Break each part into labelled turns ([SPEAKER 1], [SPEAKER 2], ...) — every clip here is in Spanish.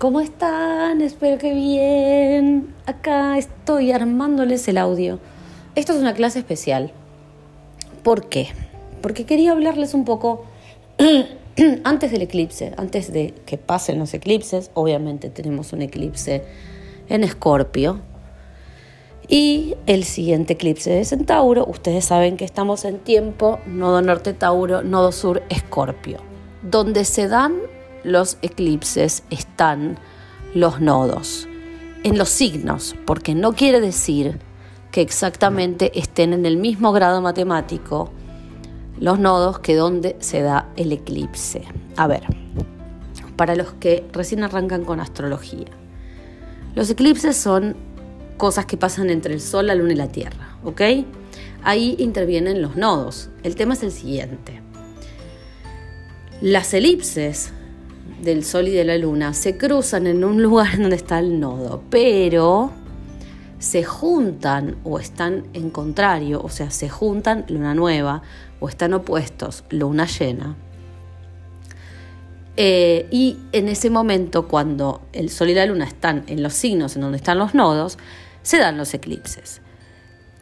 [SPEAKER 1] ¿Cómo están? Espero que bien. Acá estoy armándoles el audio. Esto es una clase especial. ¿Por qué? Porque quería hablarles un poco antes del eclipse, antes de que pasen los eclipses. Obviamente tenemos un eclipse en Escorpio. Y el siguiente eclipse de Centauro, ustedes saben que estamos en tiempo nodo norte Tauro, nodo sur Escorpio, donde se dan los eclipses están los nodos, en los signos, porque no quiere decir que exactamente estén en el mismo grado matemático los nodos que donde se da el eclipse. A ver, para los que recién arrancan con astrología, los eclipses son cosas que pasan entre el Sol, la Luna y la Tierra, ¿ok? Ahí intervienen los nodos. El tema es el siguiente. Las elipses del Sol y de la Luna se cruzan en un lugar donde está el nodo, pero se juntan o están en contrario, o sea, se juntan luna nueva o están opuestos luna llena. Eh, y en ese momento, cuando el Sol y la Luna están en los signos en donde están los nodos, se dan los eclipses.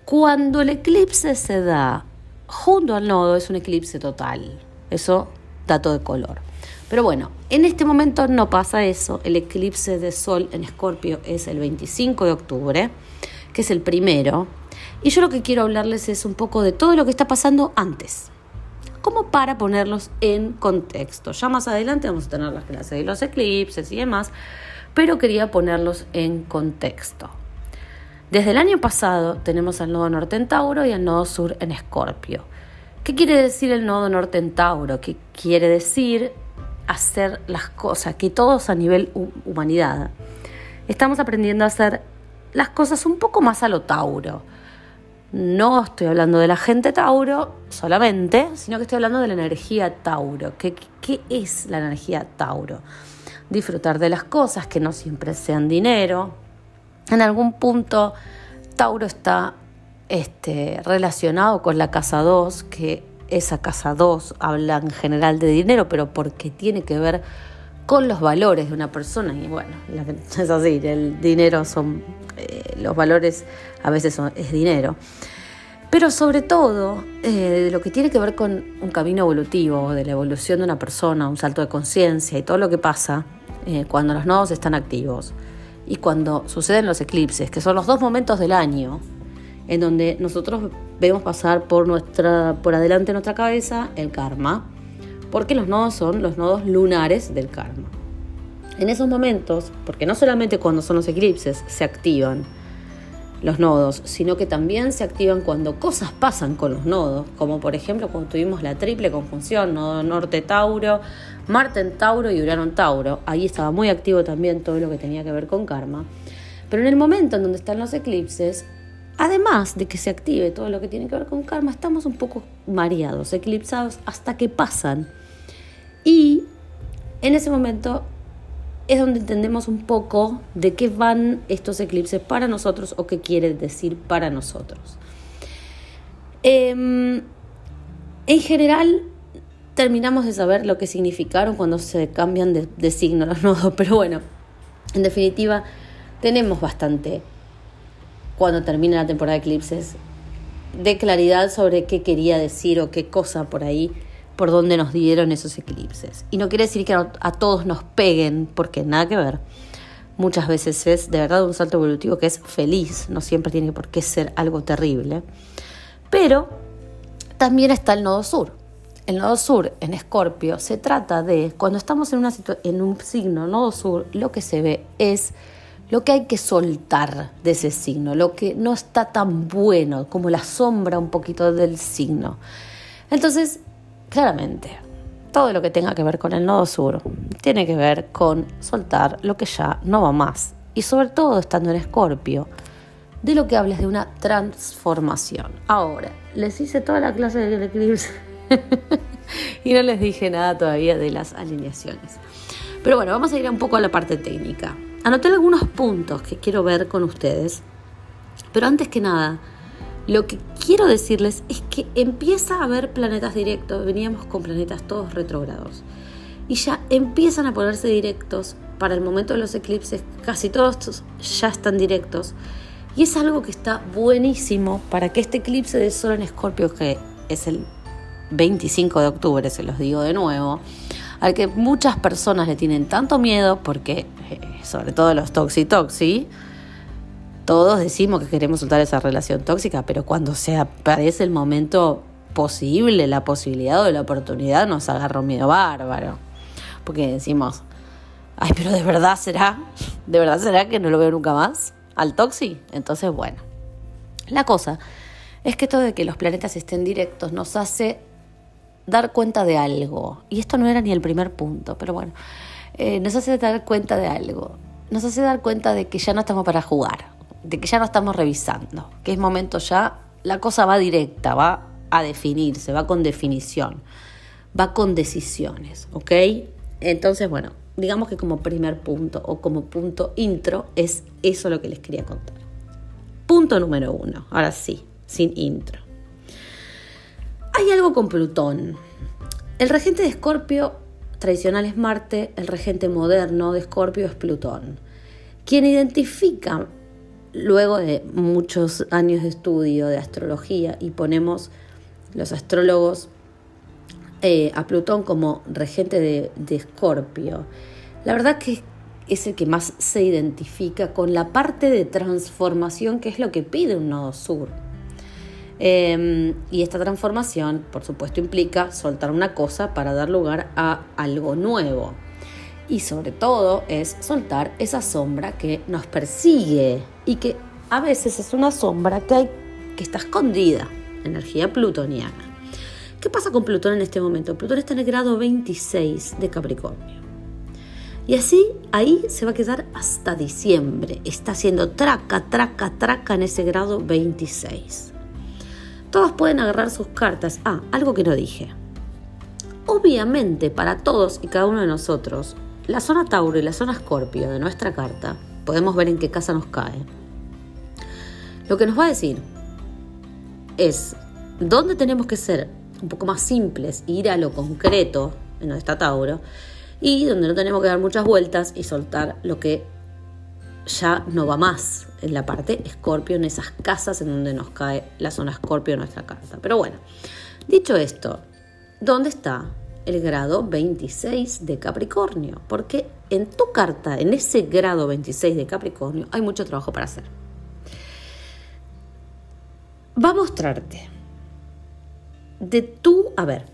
[SPEAKER 1] Cuando el eclipse se da junto al nodo, es un eclipse total. Eso, dato de color. Pero bueno, en este momento no pasa eso. El eclipse de Sol en Escorpio es el 25 de octubre, que es el primero. Y yo lo que quiero hablarles es un poco de todo lo que está pasando antes. Como para ponerlos en contexto. Ya más adelante vamos a tener las clases de los eclipses y demás, pero quería ponerlos en contexto. Desde el año pasado tenemos al nodo norte en Tauro y al nodo sur en Escorpio. ¿Qué quiere decir el nodo norte en Tauro? ¿Qué quiere decir hacer las cosas, que todos a nivel humanidad estamos aprendiendo a hacer las cosas un poco más a lo Tauro. No estoy hablando de la gente Tauro solamente, sino que estoy hablando de la energía Tauro. ¿Qué, qué es la energía Tauro? Disfrutar de las cosas que no siempre sean dinero. En algún punto Tauro está este, relacionado con la casa 2, que esa casa 2 habla en general de dinero, pero porque tiene que ver con los valores de una persona. Y bueno, es así, el dinero son, eh, los valores a veces son, es dinero. Pero sobre todo, eh, lo que tiene que ver con un camino evolutivo, de la evolución de una persona, un salto de conciencia y todo lo que pasa eh, cuando los nodos están activos y cuando suceden los eclipses, que son los dos momentos del año en donde nosotros vemos pasar por, nuestra, por adelante de nuestra cabeza el karma, porque los nodos son los nodos lunares del karma. En esos momentos, porque no solamente cuando son los eclipses se activan los nodos, sino que también se activan cuando cosas pasan con los nodos, como por ejemplo cuando tuvimos la triple conjunción, nodo norte Tauro, Marte en Tauro y Urano Tauro, ahí estaba muy activo también todo lo que tenía que ver con karma. Pero en el momento en donde están los eclipses, Además de que se active todo lo que tiene que ver con karma, estamos un poco mareados, eclipsados hasta que pasan. Y en ese momento es donde entendemos un poco de qué van estos eclipses para nosotros o qué quiere decir para nosotros. Em, en general, terminamos de saber lo que significaron cuando se cambian de, de signo los nodos, pero bueno, en definitiva, tenemos bastante cuando termine la temporada de eclipses, de claridad sobre qué quería decir o qué cosa por ahí, por donde nos dieron esos eclipses. Y no quiere decir que a, todos nos peguen, porque nada que ver. Muchas veces es de verdad un salto evolutivo que es feliz, no siempre tiene por qué ser algo terrible. Pero también está el nodo sur. El nodo sur en Escorpio se trata de, cuando estamos en, una en un signo nodo sur, lo que se ve es lo que hay que soltar de ese signo, lo que no está tan bueno, como la sombra un poquito del signo. Entonces, claramente, todo lo que tenga que ver con el nodo sur tiene que ver con soltar lo que ya no va más. Y sobre todo estando en Escorpio, de lo que hables de una transformación. Ahora, les hice toda la clase del eclipse y no les dije nada todavía de las alineaciones. Pero bueno, vamos a ir un poco a la parte técnica. Anoté algunos puntos que quiero ver con ustedes, pero antes que nada, lo que quiero decirles es que empieza a haber planetas directos, veníamos con planetas todos retrógrados, y ya empiezan a ponerse directos para el momento de los eclipses, casi todos ya están directos. Y es algo que está buenísimo para que este eclipse de Sol en Escorpio, que es el 25 de octubre, se los digo de nuevo, al que muchas personas le tienen tanto miedo, porque eh, sobre todo los toxi-toxi, todos decimos que queremos soltar esa relación tóxica, pero cuando se aparece el momento posible, la posibilidad o la oportunidad, nos agarra un miedo bárbaro. Porque decimos, ay, pero de verdad será, de verdad será que no lo veo nunca más al toxi. Entonces, bueno, la cosa es que todo de que los planetas estén directos nos hace dar cuenta de algo. Y esto no era ni el primer punto, pero bueno, eh, nos hace dar cuenta de algo. Nos hace dar cuenta de que ya no estamos para jugar, de que ya no estamos revisando, que es momento ya, la cosa va directa, va a definirse, va con definición, va con decisiones, ¿ok? Entonces, bueno, digamos que como primer punto o como punto intro es eso lo que les quería contar. Punto número uno, ahora sí, sin intro. Hay algo con Plutón. El regente de Escorpio tradicional es Marte, el regente moderno de Escorpio es Plutón. Quien identifica, luego de muchos años de estudio de astrología, y ponemos los astrólogos eh, a Plutón como regente de, Escorpio, la verdad que es el que más se identifica con la parte de transformación que es lo que pide un nodo sur. Em, y esta transformación, por supuesto, implica soltar una cosa para dar lugar a algo nuevo. Y sobre todo es soltar esa sombra que nos persigue y que a veces es una sombra que, hay, que está escondida, energía plutoniana. ¿Qué pasa con Plutón en este momento? Plutón está en el grado 26 de Capricornio. Y así ahí se va a quedar hasta diciembre. Está haciendo traca, traca, traca en ese grado 26 todos pueden agarrar sus cartas. Ah, algo que no dije. Obviamente, para todos y cada uno de nosotros, la zona Tauro y la zona Escorpio de nuestra carta, podemos ver en qué casa nos cae. Lo que nos va a decir es dónde tenemos que ser un poco más simples e ir a lo concreto en donde está Tauro y donde no tenemos que dar muchas vueltas y soltar lo que ya no va más en la parte escorpio, en esas casas en donde nos cae la zona escorpio en nuestra carta. Pero bueno, dicho esto, ¿dónde está el grado 26 de Capricornio? Porque en tu carta, en ese grado 26 de Capricornio, hay mucho trabajo para hacer. Va a mostrarte de tú, a ver,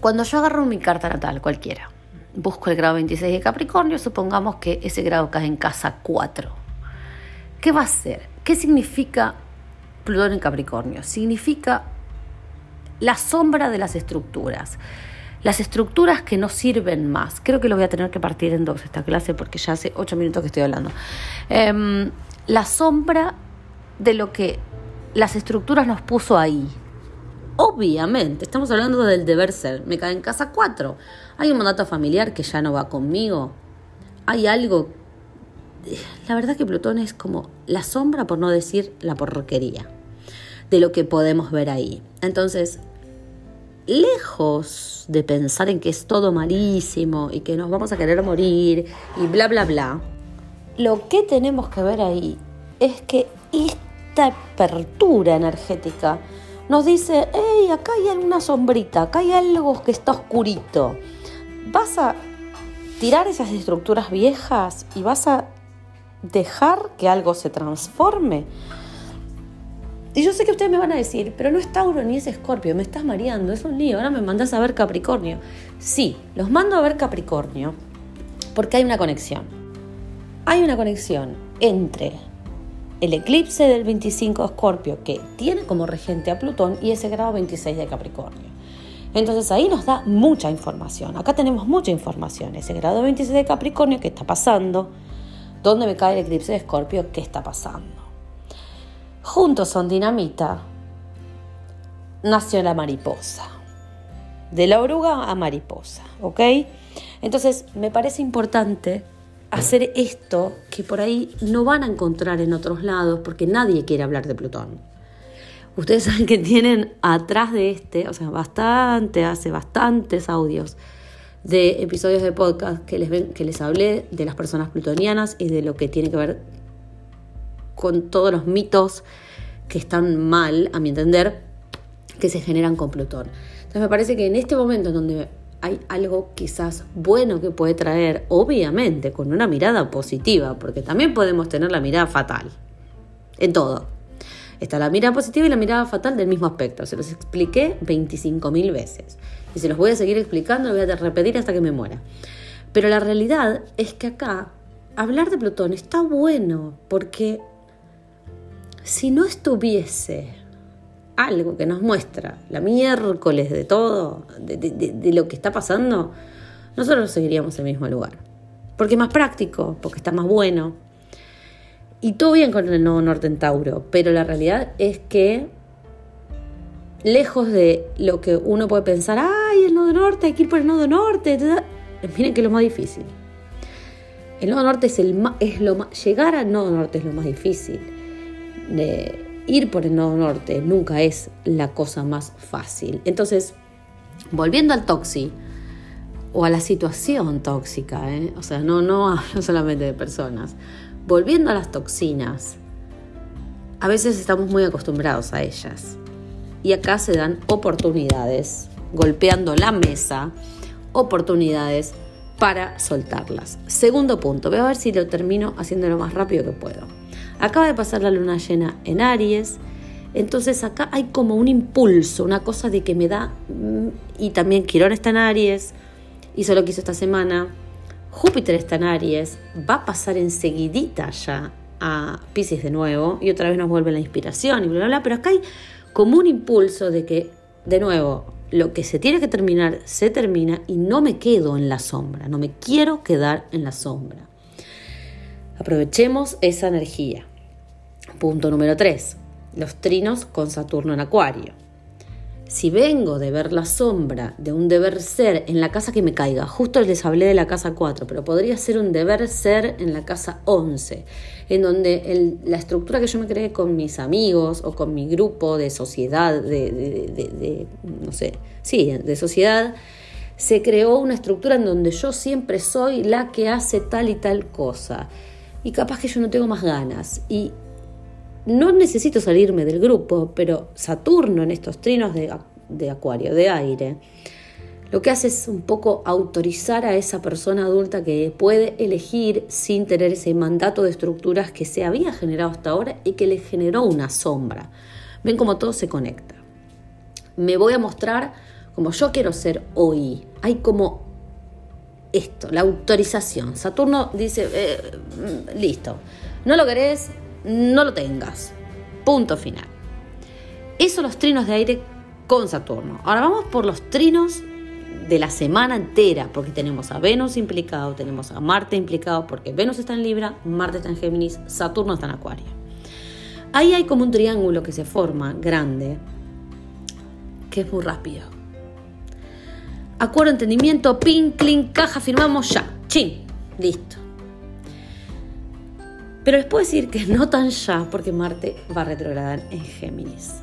[SPEAKER 1] cuando yo agarro mi carta natal, cualquiera, busco el grado 26 de Capricornio, supongamos que ese grado cae en casa 4. ¿Qué va a ser? ¿Qué significa Plutón en Capricornio? Significa la sombra de las estructuras. Las estructuras que no sirven más. Creo que lo voy a tener que partir en dos esta clase porque ya hace ocho minutos que estoy hablando. Em, la sombra de lo que las estructuras nos puso ahí. Obviamente, estamos hablando del deber ser. Me cae en casa 4. Hay un mandato familiar que ya no va conmigo. Hay algo... La verdad que Plutón es como la sombra, por no decir la porquería, de lo que podemos ver ahí. Entonces, lejos de pensar en que es todo malísimo y que nos vamos a querer morir y bla, bla, bla, lo que tenemos que ver ahí es que esta apertura energética nos dice, hey, acá hay una sombrita, acá hay algo que está oscurito vas a tirar esas estructuras viejas y vas a dejar que algo se transforme. Y yo sé que ustedes me van a decir, pero no es Tauro ni es Escorpio, me estás mareando, es un lío, ahora me mandas a ver Capricornio. Sí, los mando a ver Capricornio porque hay una conexión. Hay una conexión entre el eclipse del 25 de Escorpio, que tiene como regente a Plutón, y ese grado 26 de Capricornio. Entonces ahí nos da mucha información. Acá tenemos mucha información. Ese grado 26 de Capricornio, ¿qué está pasando? ¿Dónde me cae el eclipse de Escorpio? ¿Qué está pasando? Juntos son dinamita. Nació la mariposa. De la oruga a mariposa, ¿ok? Entonces me parece importante hacer esto que por ahí no van a encontrar en otros lados porque nadie quiere hablar de Plutón. Ustedes saben que tienen atrás de este, o sea, bastante, hace bastantes audios de episodios de podcast que les, ven, que les hablé de las personas plutonianas y de lo que tiene que ver con todos los mitos que están mal, a mi entender, que se generan con Plutón. Entonces me parece que en este momento en donde hay algo quizás bueno que puede traer, obviamente con una mirada positiva, porque también podemos tener la mirada fatal en todo. Está la mirada positiva y la mirada fatal del mismo aspecto. Se los expliqué 25.000 veces. Y se los voy a seguir explicando, lo voy a repetir hasta que me muera. Pero la realidad es que acá hablar de Plutón está bueno porque si no estuviese algo que nos muestra la miércoles de todo, de, lo que está pasando, nosotros seguiríamos el mismo lugar. Porque es más práctico, porque está más bueno. Y todo bien con el nodo norte en Tauro, pero la realidad es que lejos de lo que uno puede pensar, ay, el nodo norte, hay que ir por el nodo norte, miren que es lo más difícil. El nodo norte es, el es lo más, llegar al nodo norte es lo más difícil. De, ir por el nodo norte nunca es la cosa más fácil. Entonces, volviendo al toxi o a la situación tóxica, ¿eh? o sea, no, no hablo solamente de personas, volviendo a las toxinas, a veces estamos muy acostumbrados a ellas. Y acá se dan oportunidades, golpeando la mesa, oportunidades para soltarlas. Segundo punto, voy a ver si lo termino haciendo lo más rápido que puedo. Acaba de pasar la luna llena en Aries, entonces acá hay como un impulso, una cosa de que me da, mm, y también Quirón está en Aries, hizo lo que hizo esta semana, Júpiter está en Aries, va a pasar enseguidita ya a Pisces de nuevo, y otra vez nos vuelve la inspiración y bla, bla, bla, pero acá hay como un impulso de que, de nuevo, lo que se tiene que terminar, se termina y no me quedo en la sombra, no me quiero quedar en la sombra. Aprovechemos esa energía. Punto número 3. Los trinos con Saturno en Acuario. Si vengo de ver la sombra de un deber ser en la casa que me caiga, justo les hablé de la casa 4, pero podría ser un deber ser en la casa 11, en donde la estructura que yo me creé con mis amigos o con mi grupo de sociedad, de, de no sé, sí, de sociedad, se creó una estructura en donde yo siempre soy la que hace tal y tal cosa y capaz que yo no tengo más ganas. Y no necesito salirme del grupo, pero Saturno en estos trinos de, de acuario, de aire, lo que hace es un poco autorizar a esa persona adulta que puede elegir sin tener ese mandato de estructuras que se había generado hasta ahora y que le generó una sombra. Ven cómo todo se conecta. Me voy a mostrar como yo quiero ser hoy. Hay como esto, la autorización. Saturno dice, eh, mm, listo, no lo querés, no lo tengas. Punto final. Eso los trinos de aire con Saturno. Ahora vamos por los trinos de la semana entera, porque tenemos a Venus implicado, tenemos a Marte implicado, porque Venus está en Libra, Marte está en Géminis, Saturno está en Acuario. Ahí hay como un triángulo que se forma grande, que es muy rápido Acuerdo, entendimiento, pin, clink, caja, firmamos ya. Chin, listo. Pero les puedo decir que no tan ya, porque Marte va a retrogradar en Géminis.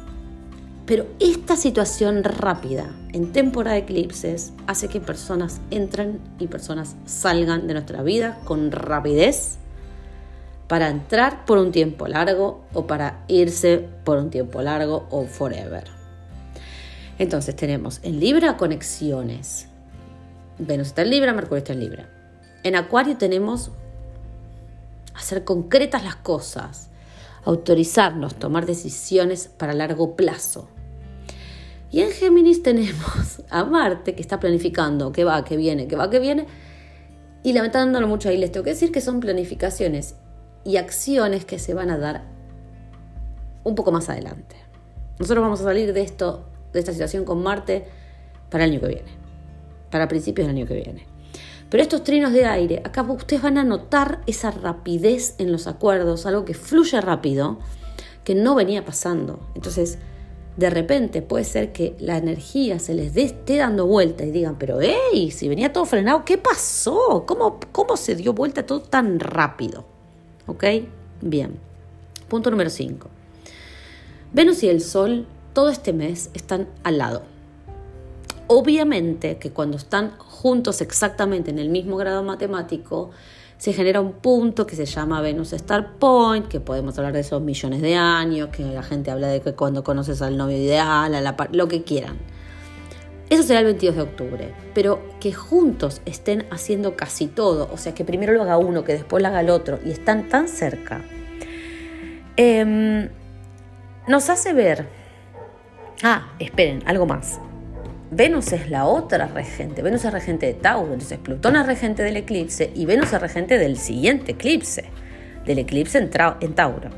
[SPEAKER 1] Pero esta situación rápida en temporada de eclipses hace que personas entren y personas salgan de nuestra vida con rapidez para entrar por un tiempo largo o para irse por un tiempo largo o forever. Entonces tenemos en Libra conexiones. Venus está en Libra, Mercurio está en Libra. En Acuario tenemos hacer concretas las cosas, autorizarnos, tomar decisiones para largo plazo. Y en Géminis tenemos a Marte que está planificando que va, que viene, que va, que viene. Y lamentándolo mucho ahí les tengo que decir que son planificaciones y acciones que se van a dar un poco más adelante. Nosotros vamos a salir de esto de esta situación con Marte para el año que viene, para principios del año que viene. Pero estos trinos de aire, acá ustedes van a notar esa rapidez en los acuerdos, algo que fluye rápido, que no venía pasando. Entonces, de repente puede ser que la energía se les esté dando vuelta y digan, pero hey, si venía todo frenado, ¿qué pasó? ¿Cómo, cómo se dio vuelta todo tan rápido? ¿Ok? Bien. Punto número 5. Venus y el Sol todo este mes están al lado. Obviamente que cuando están juntos exactamente en el mismo grado matemático, se genera un punto que se llama Venus Star Point, que podemos hablar de esos millones de años, que la gente habla de que cuando conoces al novio ideal, a la lo que quieran. Eso será el 22 de octubre, pero que juntos estén haciendo casi todo, o sea, que primero lo haga uno, que después lo haga el otro, y están tan cerca, em, nos hace ver, ah, esperen, algo más. Venus es la otra regente. Venus es regente de Tauro, entonces Plutón es regente del eclipse y Venus es regente del siguiente eclipse, del eclipse en, Tauro.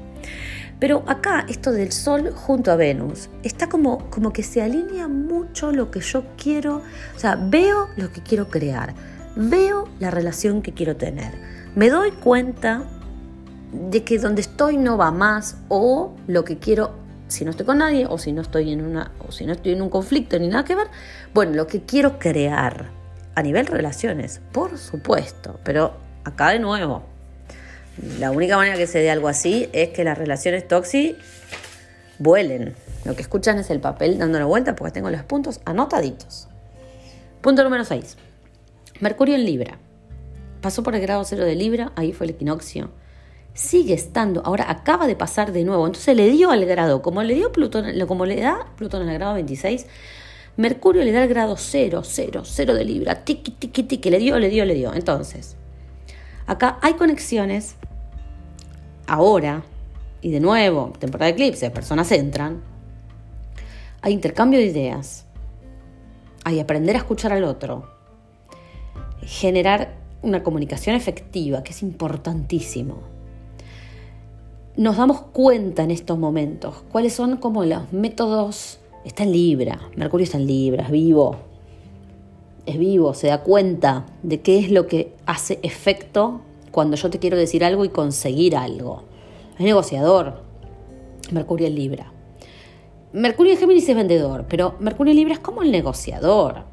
[SPEAKER 1] Pero acá, esto del Sol junto a Venus, está como, como que se alinea mucho lo que yo quiero, o sea, veo lo que quiero crear, veo la relación que quiero tener, me doy cuenta de que donde estoy no va más o lo que quiero si no estoy con nadie o si no estoy en una o si no estoy en un conflicto ni nada que ver, bueno, lo que quiero crear a nivel relaciones, por supuesto, pero acá de nuevo, la única manera que se dé algo así es que las relaciones tóxicas vuelen. Lo que escuchan es el papel dando la vuelta porque tengo los puntos anotaditos. Punto número 6. Mercurio en Libra. Pasó por el grado cero de Libra, ahí fue el equinoccio sigue estando, ahora acaba de pasar de nuevo, entonces le dio al grado, como le dio Plutón, como le da Plutón el grado 26, Mercurio le da el grado 0, 0, 0 de Libra, tiki, tiki, tiki, le dio, le dio, le dio. Entonces, acá hay conexiones, ahora, y de nuevo, temporada de eclipse, personas entran, hay intercambio de ideas, hay aprender a escuchar al otro, generar una comunicación efectiva, que es importantísimo nos damos cuenta en estos momentos cuáles son como los métodos. Está en Libra, Mercurio está en Libra, es vivo. Es vivo, se da cuenta de qué es lo que hace efecto cuando yo te quiero decir algo y conseguir algo. Es negociador. Mercurio en Libra. Mercurio en Géminis es vendedor, pero Mercurio en Libra es como el negociador,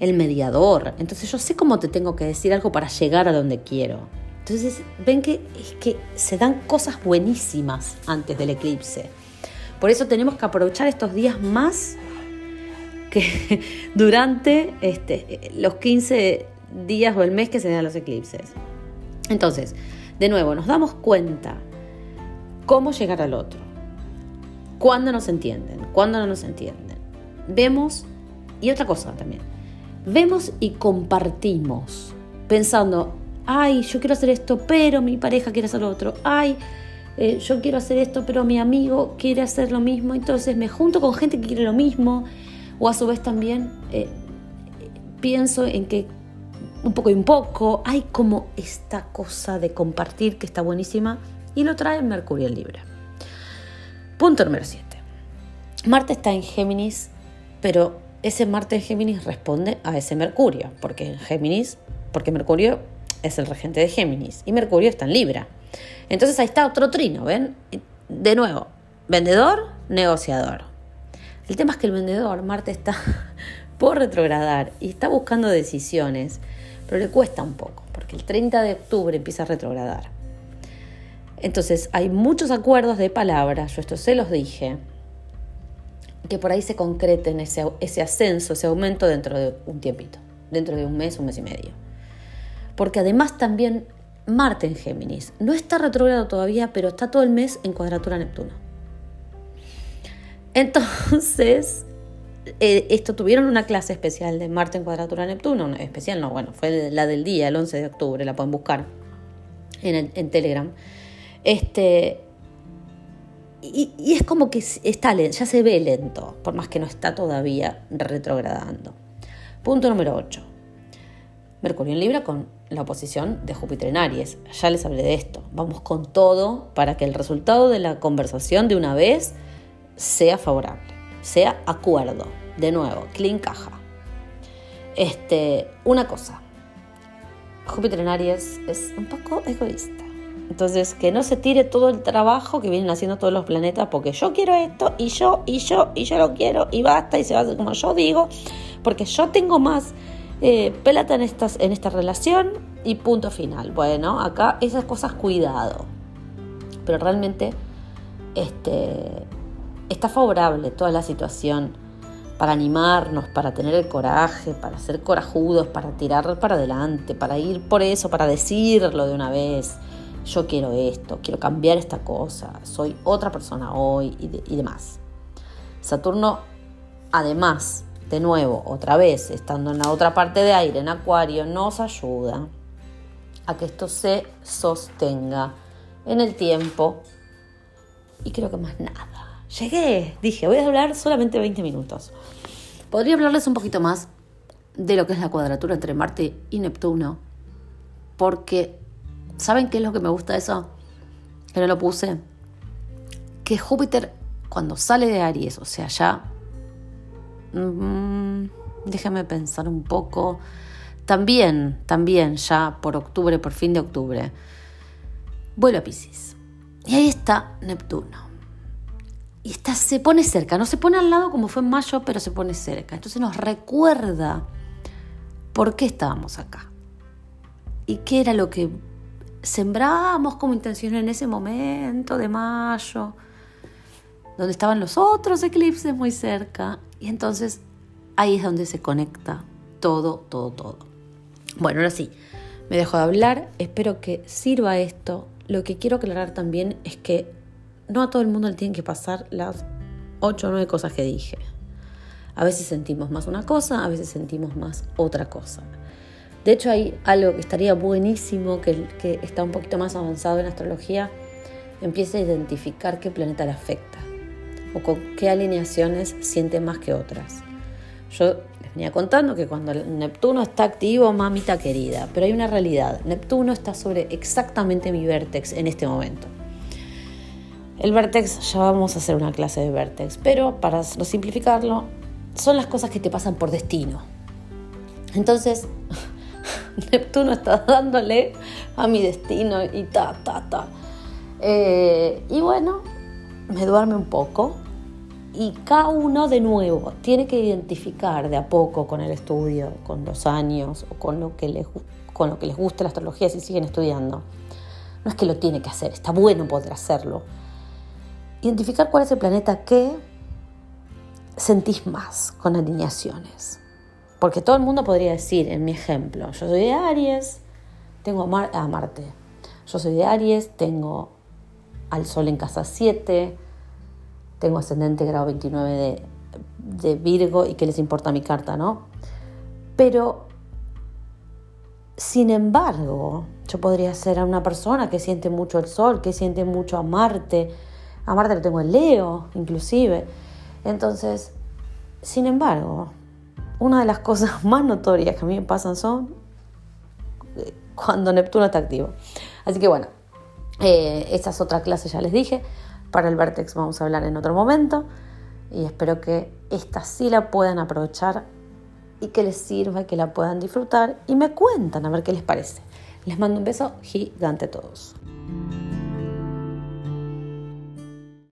[SPEAKER 1] el mediador. Entonces yo sé cómo te tengo que decir algo para llegar a donde quiero. Entonces ven que, es que se dan cosas buenísimas antes del eclipse. Por eso tenemos que aprovechar estos días más que durante este, los 15 días o el mes que se dan los eclipses. Entonces, de nuevo, nos damos cuenta cómo llegar al otro, cuándo nos entienden, cuándo no nos entienden. Vemos, y otra cosa también, vemos y compartimos, pensando, ay, yo quiero hacer esto, pero mi pareja quiere hacer lo otro, ay, eh, yo quiero hacer esto, pero mi amigo quiere hacer lo mismo, entonces me junto con gente que quiere lo mismo, o a su vez también eh, pienso en que un poco y un poco, hay como esta cosa de compartir que está buenísima y lo trae Mercurio en Libra. Punto número 7. Marte está en Géminis, pero ese Marte en Géminis responde a ese Mercurio, porque en Géminis, porque Mercurio es el regente de Géminis y Mercurio está en Libra. Entonces ahí está otro trino, ¿ven? De nuevo, vendedor, negociador. El tema es que el vendedor, Marte, está por retrogradar y está buscando decisiones, pero le cuesta un poco, porque el 30 de octubre empieza a retrogradar. Entonces hay muchos acuerdos de palabras, yo esto se los dije, que por ahí se concreten ese, ese ascenso, ese aumento dentro de un tiempito, dentro de un mes, un mes y medio porque además también Marte en Géminis no está retrogrado todavía, pero está todo el mes en cuadratura Neptuno. Entonces, eh, esto tuvieron una clase especial de Marte en cuadratura Neptuno, especial no, bueno, fue la del día, el 11 de octubre, la pueden buscar en, Telegram. Este, y, y, es como que está ya se ve lento, por más que no está todavía retrogradando. Punto número 8. Mercurio en Libra con la oposición de Júpiter en Aries. Ya les hablé de esto. Vamos con todo para que el resultado de la conversación de una vez sea favorable, sea acuerdo. De nuevo, clean caja. Este, una cosa. Júpiter en Aries es un poco egoísta. Entonces, que no se tire todo el trabajo que vienen haciendo todos los planetas porque yo quiero esto y yo y yo y yo lo quiero y basta y se va a hacer como yo digo, porque yo tengo más eh, en, estas, en esta relación y punto final. Bueno, acá esas cosas cuidado. Pero realmente este, está favorable toda la situación para animarnos, para tener el coraje, para ser corajudos, para tirar para adelante, para ir por eso, para decirlo de una vez. Yo quiero esto, quiero cambiar esta cosa, soy otra persona hoy y, demás. Saturno, además, de nuevo, otra vez, estando en la otra parte de aire, en Acuario, nos ayuda a que esto se sostenga en el tiempo y creo que más nada. Llegué, dije, voy a hablar solamente 20 minutos. Podría hablarles un poquito más de lo que es la cuadratura entre Marte y Neptuno, porque ¿saben qué es lo que me gusta eso? Que no lo puse. Que Júpiter, cuando sale de Aries, o sea, ya... Mm, déjame pensar un poco. También, también, ya por octubre, por fin de octubre, vuelve a Pisces. Y ahí está Neptuno y está, se pone cerca, no se pone al lado como fue en mayo, pero se pone cerca. Entonces nos recuerda por qué estábamos acá y qué era lo que sembrábamos como intención en ese momento de mayo, donde estaban los otros eclipses muy cerca. Y entonces ahí es donde se conecta todo, todo, todo. Bueno, ahora sí, me dejo de hablar, espero que sirva esto. Lo que quiero aclarar también es que no a todo el mundo le tienen que pasar las 8 o 9 cosas que dije. A veces sentimos más una cosa, a veces sentimos más otra cosa. De hecho, hay algo que estaría buenísimo, que, que está un poquito más avanzado en astrología, empieza a identificar qué planeta le afecta o con qué alineaciones siente más que otras. Yo les venía contando que cuando Neptuno está activo, mamita querida, pero hay una realidad. Neptuno está sobre exactamente mi vértex en este momento. El vértex, ya vamos a hacer una clase de vértex, pero para simplificarlo, son las cosas que te pasan por destino. Entonces, Neptuno está dándole a mi destino y ta, ta, ta. Eh, y bueno, me duerme un poco y cada uno de nuevo tiene que identificar de a poco con el estudio, con los años o con lo que les, con lo que les gusta la astrología si siguen estudiando. No es que lo tiene que hacer, está bueno poder hacerlo identificar cuál es el planeta que sentís más con alineaciones. Porque todo el mundo podría decir, en mi ejemplo, yo soy de Aries, tengo a, Marte. Yo soy de Aries, tengo al Sol en casa 7, tengo ascendente grado 29 de, Virgo y qué les importa mi carta, ¿no? Pero, sin embargo, yo podría ser una persona que siente mucho el Sol, que siente mucho a Marte, a Marte lo tengo en Leo, inclusive. Entonces, sin embargo, una de las cosas más notorias que a mí me pasan son eh, cuando Neptuno está activo. Así que bueno, eh, esa es otra clase, ya les dije. Para el Vertex vamos a hablar en otro momento. Y espero que esta sí la puedan aprovechar y que les sirva que la puedan disfrutar. Y me cuentan a ver qué les parece. Les mando un beso gigante a todos.